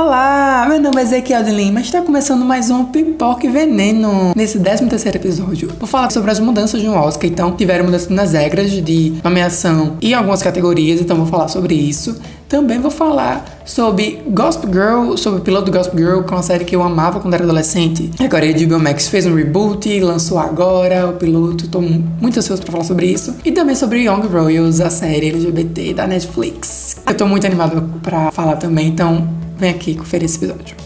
Olá, meu nome é Ezequiel de Lima, está começando mais um Pipoca e Veneno. Nesse 13 terceiro episódio, vou falar sobre as mudanças de um Oscar, então tiveram mudanças nas regras de nomeação e algumas categorias, então vou falar sobre isso. Também vou falar sobre Gospel Girl, sobre o piloto Gospel Girl, que é uma série que eu amava quando era adolescente. Agora a HBO Max fez um reboot, lançou agora o piloto, tô muito ansioso pra falar sobre isso. E também sobre Young Royals, a série LGBT da Netflix. Eu tô muito animado pra falar também, então vem aqui conferir esse episódio.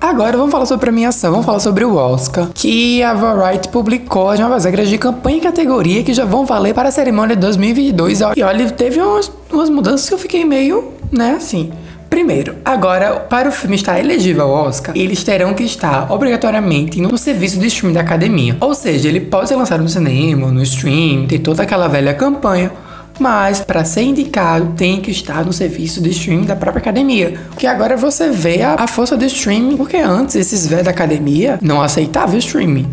Agora vamos falar sobre premiação, vamos falar sobre o Oscar, que a Variety publicou as novas regras de campanha e categoria que já vão valer para a cerimônia de 2022. E olha, teve umas, umas mudanças que eu fiquei meio, né, assim. Primeiro, agora, para o filme estar elegível ao Oscar, eles terão que estar obrigatoriamente no serviço de streaming da academia. Ou seja, ele pode ser lançado no cinema, no stream, tem toda aquela velha campanha mas para ser indicado tem que estar no serviço de streaming da própria academia. Que agora você vê a, a força do streaming, porque antes esses velhos da academia não aceitavam o streaming.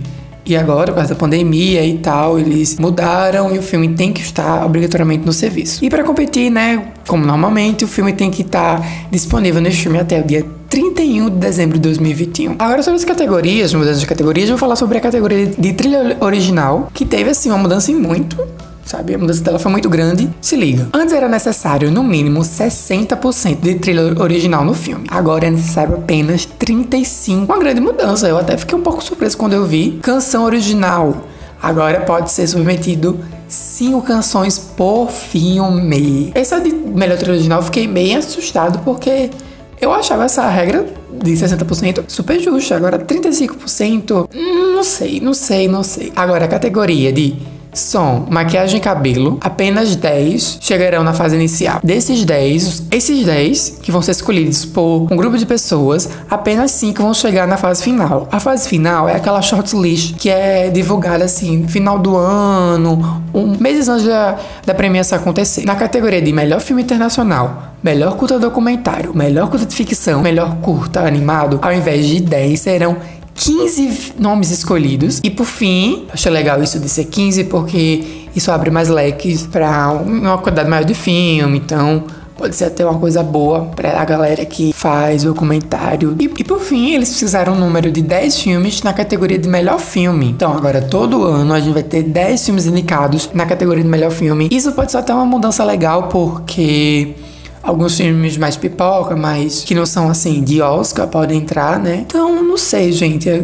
E agora, por causa da pandemia e tal, eles mudaram e o filme tem que estar obrigatoriamente no serviço. E para competir, né, como normalmente, o filme tem que estar disponível no streaming até o dia 31 de dezembro de 2021. Agora sobre as categorias, mudanças de categorias, eu vou falar sobre a categoria de trilha original, que teve assim uma mudança em muito sabe? A mudança dela foi muito grande. Se liga. Antes era necessário, no mínimo, 60% de trilha original no filme. Agora é necessário apenas 35%. Uma grande mudança. Eu até fiquei um pouco surpreso quando eu vi. Canção original. Agora pode ser submetido cinco canções por filme. Essa de melhor trilha original eu fiquei bem assustado porque eu achava essa regra de 60% super justa. Agora 35%, não sei, não sei, não sei. Agora a categoria de Som, maquiagem e cabelo, apenas 10 chegarão na fase inicial. Desses 10, esses 10 que vão ser escolhidos por um grupo de pessoas, apenas 5 vão chegar na fase final. A fase final é aquela shortlist que é divulgada assim, final do ano, um meses antes da, da premiação acontecer. Na categoria de melhor filme internacional, melhor curta documentário, melhor curta de ficção, melhor curta animado, ao invés de 10 serão 15 nomes escolhidos. E por fim, achei legal isso de ser 15 porque isso abre mais leques para uma quantidade maior de filme. Então, pode ser até uma coisa boa para a galera que faz o comentário. E, e, por fim, eles fizeram um número de 10 filmes na categoria de melhor filme. Então, agora todo ano a gente vai ter 10 filmes indicados na categoria de melhor filme. Isso pode ser até uma mudança legal porque alguns filmes mais pipoca, mas que não são assim de Oscar, podem entrar, né? Então, não sei, gente. É,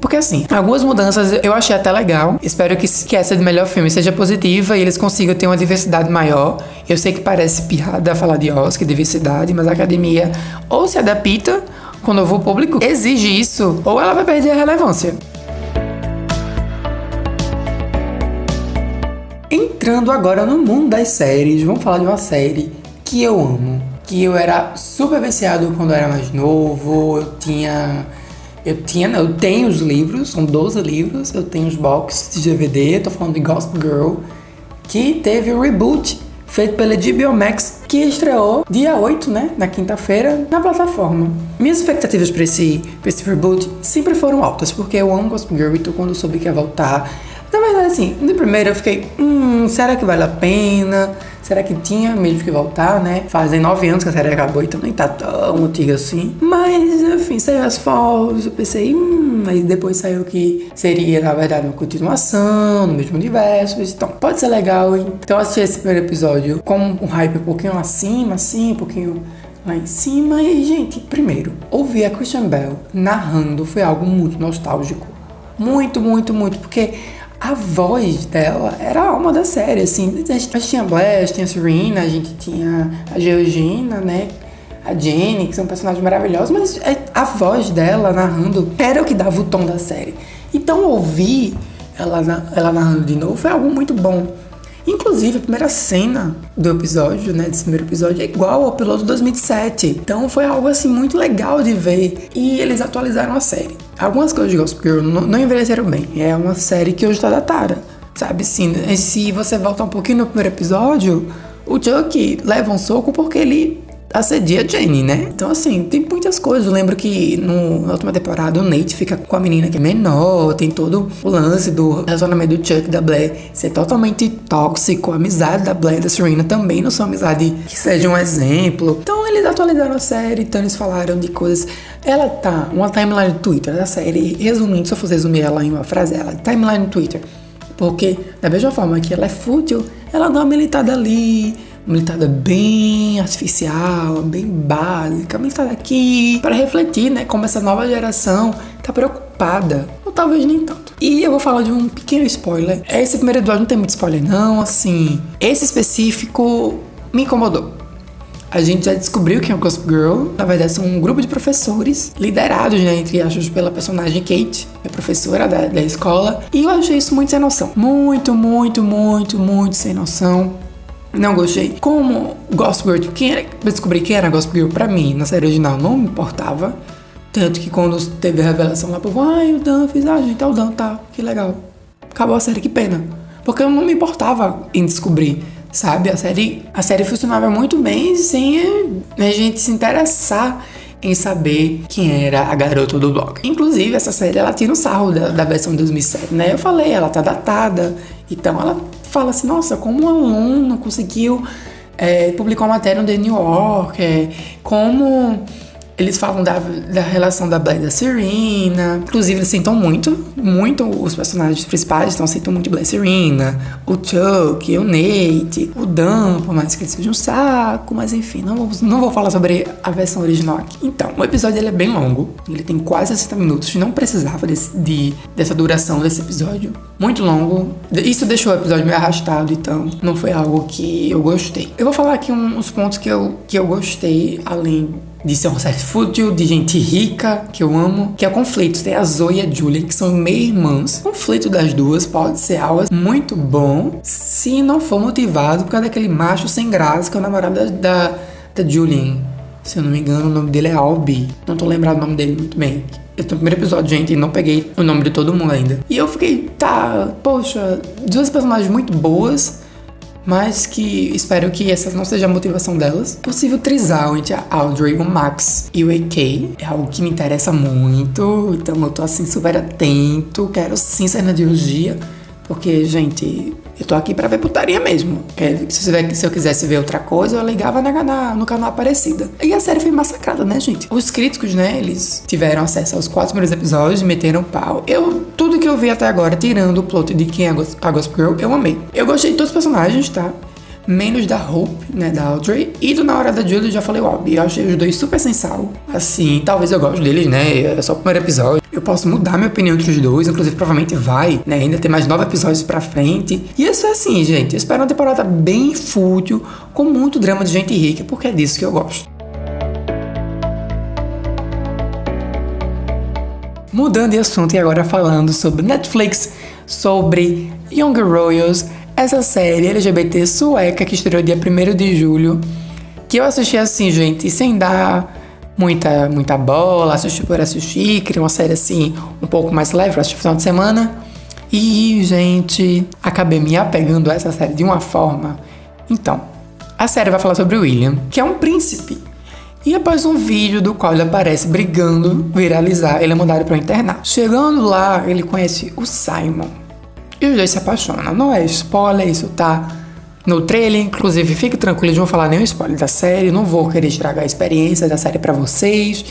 porque assim, algumas mudanças eu achei até legal. Espero que, que essa de melhor filme seja positiva e eles consigam ter uma diversidade maior. Eu sei que parece piada falar de Oscar, diversidade, mas a academia ou se adapta com o novo público, exige isso, ou ela vai perder a relevância. Entrando agora no mundo das séries, vamos falar de uma série que eu amo. Que eu era super viciado quando eu era mais novo. Eu tinha. Eu tinha, eu tenho os livros, são 12 livros, eu tenho os boxes de DVD, tô falando de Gospel Girl, que teve o reboot feito pela HBO Max, que estreou dia 8, né, na quinta-feira, na plataforma. Minhas expectativas para esse, pra esse reboot sempre foram altas, porque eu amo Gospel Girl, então quando eu soube que ia voltar. Na verdade, assim, no primeiro eu fiquei, hum, será que vale a pena? Será que tinha mesmo que voltar, né? Fazem nove anos que a série acabou, então nem tá tão antiga assim. Mas, enfim, saiu as fotos, eu pensei, hum, aí depois saiu que seria, na verdade, uma continuação no mesmo universo. Então, pode ser legal, hein? Então, eu assisti esse primeiro episódio com um hype um pouquinho acima, assim, um pouquinho lá em cima. E, gente, primeiro, ouvir a Christian Bell narrando foi algo muito nostálgico. Muito, muito, muito, porque a voz dela era a alma da série, assim. A gente tinha a Blast, tinha a Serena, a gente tinha a Georgina, né? A Jenny, que são personagens maravilhosos, mas é, a voz dela narrando era o que dava o tom da série. Então ouvir ela, ela narrando de novo foi algo muito bom. Inclusive, a primeira cena do episódio, né, desse primeiro episódio, é igual ao piloto 2007. Então foi algo assim muito legal de ver. E eles atualizaram a série. Algumas coisas de Gossip Girl não, não envelheceram bem. É uma série que hoje tá datada. Sabe, sim, se você voltar um pouquinho no primeiro episódio, o Chuck leva um soco porque ele assedia Jenny, né? Então, assim, tem muitas coisas. Eu lembro que no, na última temporada o Nate fica com a menina que é menor, tem todo o lance do relacionamento do Chuck e da Blair ser totalmente tóxico. A amizade da Blair e da Serena também não são amizade que seja um exemplo. Então, eles atualizaram a série, então eles falaram de coisas. Ela tá, uma timeline do Twitter da série, resumindo, se eu fosse resumir ela em uma frase, ela, timeline do Twitter. Porque, da mesma forma que ela é fútil, ela dá uma militada ali, militada bem artificial, bem básica, militada aqui, para refletir, né, como essa nova geração tá preocupada, ou talvez nem tanto. E eu vou falar de um pequeno spoiler. Esse primeiro episódio não tem muito spoiler não, assim, esse específico me incomodou. A gente já descobriu que é o Gossip Girl. Na verdade, são um grupo de professores, liderados, né, entre aspas, pela personagem Kate, a professora da, da escola. E eu achei isso muito sem noção. Muito, muito, muito, muito sem noção. Não gostei. Como Gossip Girl, quem era, descobri quem era Gossip Girl pra mim, na série original, não me importava. Tanto que quando teve a revelação lá, povo, ai, o Dan, fiz, ah, gente, é o Dan, tá, que legal. Acabou a série, que pena. Porque eu não me importava em descobrir, sabe? A série, a série funcionava muito bem sem a gente se interessar em saber quem era a garota do blog. Inclusive, essa série, ela tira o sarro da, da versão de 2007, né? Eu falei, ela tá datada, então ela fala assim, nossa, como um aluno conseguiu é, publicar uma matéria no The New Yorker, como eles falam da, da relação da Blair e da Serena. Inclusive, eles sentam muito, muito os personagens principais, então sentam muito Blair e Serena, o Chuck, o Nate, o Dan, por mais que ele seja um saco, mas enfim, não vou, não vou falar sobre a versão original aqui. Então, o episódio ele é bem longo, ele tem quase 60 minutos, não precisava desse, de, dessa duração desse episódio. Muito longo, isso deixou o episódio meio arrastado, então não foi algo que eu gostei. Eu vou falar aqui uns pontos que eu, que eu gostei, além de ser uma série fútil, de gente rica, que eu amo, que é o conflito. Tem a Zoe e a Julie, que são meio-irmãs. O conflito das duas pode ser algo muito bom se não for motivado por causa daquele macho sem graça que é o namorado da, da, da Julian. Se eu não me engano, o nome dele é Albi. Não tô lembrado o nome dele muito bem. Eu tô no primeiro episódio, gente, e não peguei o nome de todo mundo ainda. E eu fiquei, tá, poxa, duas personagens muito boas mas que espero que essa não seja a motivação delas. Possível trisal entre a Audrey, o Max e o AK é algo que me interessa muito, então eu tô assim super atento, quero sim ser na ideologia, porque, gente, eu tô aqui pra ver putaria mesmo. Se, eu quisesse ver outra coisa, eu ligava na, na, no canal Aparecida. E a série foi massacrada, né, gente? Os críticos, né, eles tiveram acesso aos quatro primeiros episódios e meteram pau. Eu, tudo que eu vi até agora, tirando o plot de quem é a Gossip Girl, eu amei. Eu gostei de todos os personagens, tá? menos da Hope, né, da Audrey, e do Na Hora da Julie, já falei, óbvio, eu achei os dois super sem sal. Assim, talvez eu goste deles, né, é só o primeiro episódio. Eu posso mudar minha opinião entre os dois, inclusive provavelmente vai, né, ainda tem mais nove episódios pra frente. E isso é assim, gente, eu espero uma temporada bem fútil, com muito drama de gente rica, porque é disso que eu gosto. Mudando de assunto e agora falando sobre Netflix, sobre Young Royals, essa série LGBT sueca que estreou dia 1 de julho, que eu assisti assim, gente, sem dar muita, muita bola, assisti por assistir, queria uma série assim, um pouco mais leve pra assistir no final de semana. E, gente, acabei me apegando a essa série de uma forma. Então, a série vai falar sobre William, que é um príncipe. E após um vídeo do qual ele aparece brigando, viralizar, ele é mandado para o internato. Chegando lá, ele conhece o Simon, e os dois se apaixonam. Não é spoiler, isso tá no trailer. Inclusive, fique tranquilo, não vou falar nenhum spoiler da série. Não vou querer estragar a experiência da série para vocês.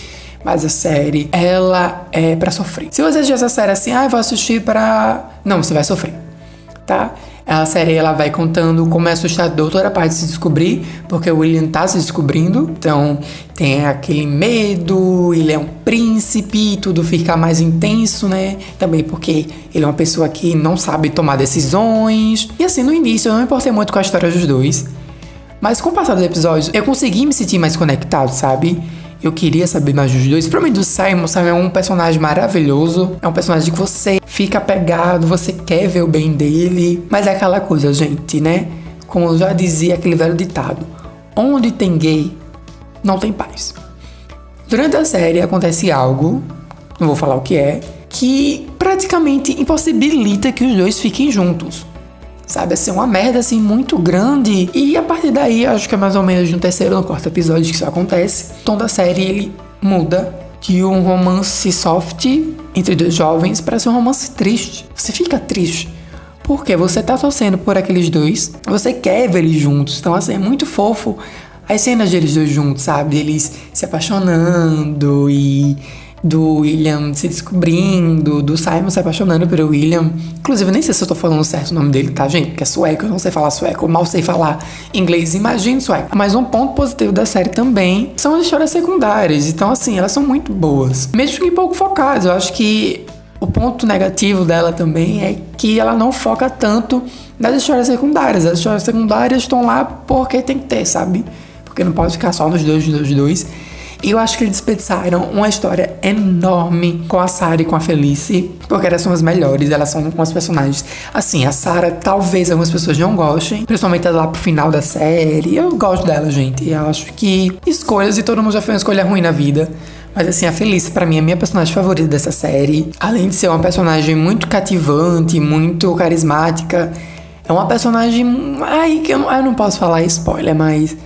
Mas a série, ela é para sofrer. Se você assistir essa série assim, ah, vou assistir para. Não, você vai sofrer. Tá? A série ela vai contando como é assustador toda a parte de se descobrir, porque o William tá se descobrindo, então tem aquele medo, ele é um príncipe, tudo fica mais intenso, né? Também porque ele é uma pessoa que não sabe tomar decisões. E assim, no início eu não me importei muito com a história dos dois, mas com o passar dos episódios eu consegui me sentir mais conectado, sabe? Eu queria saber mais dos dois. Principalmente do Simon. Simon é um personagem maravilhoso. É um personagem que você fica apegado, você quer ver o bem dele. Mas é aquela coisa, gente, né? Como já dizia aquele velho ditado: onde tem gay, não tem paz. Durante a série acontece algo, não vou falar o que é, que praticamente impossibilita que os dois fiquem juntos. sabe? Assim, uma merda assim muito grande. E a partir daí, acho que é mais ou menos no terceiro ou no quarto episódio que isso acontece. O tom da série ele muda de um romance soft entre dois jovens para ser um romance triste. Você fica triste. Porque você tá torcendo por aqueles dois, você quer ver eles juntos. Então, assim, é muito fofo as cenas deles dois juntos, sabe? Eles se apaixonando e do William se descobrindo, do Simon se apaixonando pelo William. Inclusive, nem sei se eu tô falando certo o nome dele, tá, gente? Porque é sueco, eu não sei falar sueco, eu mal sei falar inglês, imagine sueco. Mas um ponto positivo da série também são as histórias secundárias. Então, assim, elas são muito boas. Mesmo que pouco focadas, eu acho que o ponto negativo dela também é que ela não foca tanto nas histórias secundárias. As histórias secundárias estão lá porque tem que ter, sabe? Porque não pode ficar só nos dois, nos dois. E eu acho que eles desperdiçaram uma história enorme com a Sarah e com a Felice, porque elas são as melhores, elas são com as personagens. Assim, a Sarah, talvez algumas pessoas não gostem, principalmente lá pro final da série. Eu gosto dela, gente. Eu acho que escolhas, e todo mundo já fez uma escolha ruim na vida. Mas assim, a Felice para mim é minha personagem favorita dessa série. Além de ser uma personagem muito cativante, muito carismática, é uma personagem. Ai, eu não, eu não posso falar spoiler, mas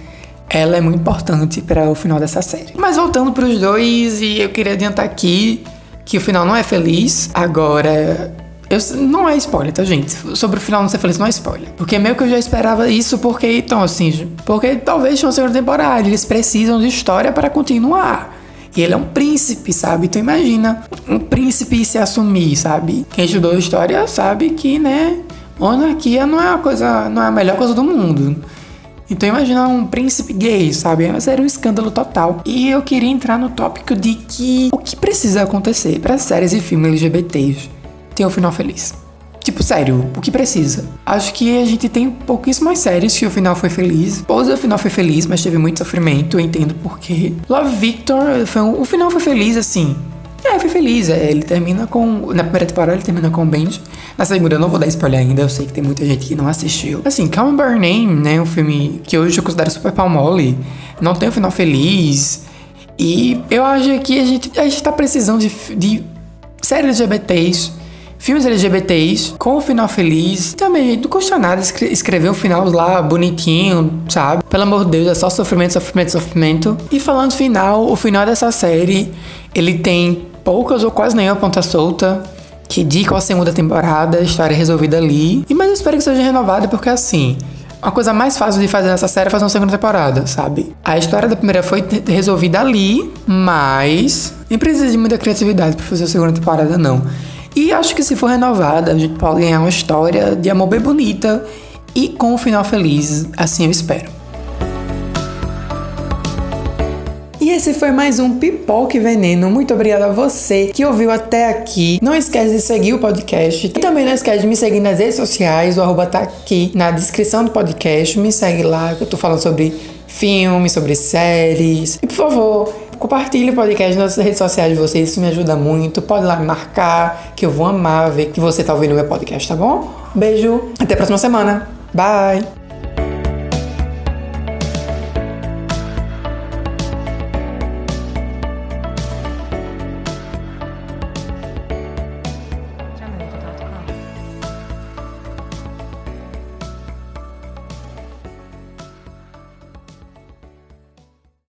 ela é muito importante para o final dessa série. Mas voltando para os dois, e eu queria adiantar aqui que o final não é feliz. Agora, eu, não é spoiler, tá, gente? Sobre o final não ser feliz não é spoiler. Porque meio que eu já esperava isso, porque, então, assim, porque talvez tenha uma segunda temporada, eles precisam de história para continuar. E ele é um príncipe, sabe? Então imagina um príncipe se assumir, sabe? Quem estudou história sabe que, né, monarquia não é a coisa, não é a melhor coisa do mundo. Então imagina um príncipe gay, sabe? Mas era um escândalo total. E eu queria entrar no tópico de que o que precisa acontecer para séries e filmes LGBTs ter um final feliz. Tipo, sério, o que precisa? Acho que a gente tem pouquíssimas séries que o final foi feliz. Pose o final foi feliz, mas teve muito sofrimento, eu entendo porquê. Love Victor, foi um, o final foi feliz, assim. É, foi feliz. É, ele termina com. Na primeira temporada ele termina com o Benji. Na segunda eu não vou dar spoiler ainda, eu sei que tem muita gente que não assistiu. Assim, Calm By Name, né? Um filme que hoje eu considero super palmole. Não tem um final feliz. E eu acho que a gente, a gente tá precisando de, de séries LGBTs filmes LGBTs com o final feliz. Também não custa nada escrever um final lá bonitinho, sabe? Pelo amor de Deus, é só sofrimento, sofrimento, sofrimento. E falando final, o final dessa série, ele tem poucas ou quase nenhuma ponta solta que indicam a segunda temporada, a história resolvida ali. E mas eu espero que seja renovada porque assim, a coisa mais fácil de fazer nessa série é fazer uma segunda temporada, sabe? A história da primeira foi resolvida ali, mas nem precisa de muita criatividade para fazer a segunda temporada não. E acho que se for renovada, a gente pode ganhar uma história de amor bem bonita e com um final feliz, assim eu espero. E esse foi mais um Pipoque Veneno. Muito obrigada a você que ouviu até aqui. Não esquece de seguir o podcast. E também não esquece de me seguir nas redes sociais. O arroba tá aqui na descrição do podcast. Me segue lá que eu tô falando sobre filmes, sobre séries. E por favor, Compartilhe o podcast nas redes sociais de vocês, isso me ajuda muito. Pode lá me marcar, que eu vou amar ver que você tá ouvindo meu podcast, tá bom? Beijo, até a próxima semana. Bye!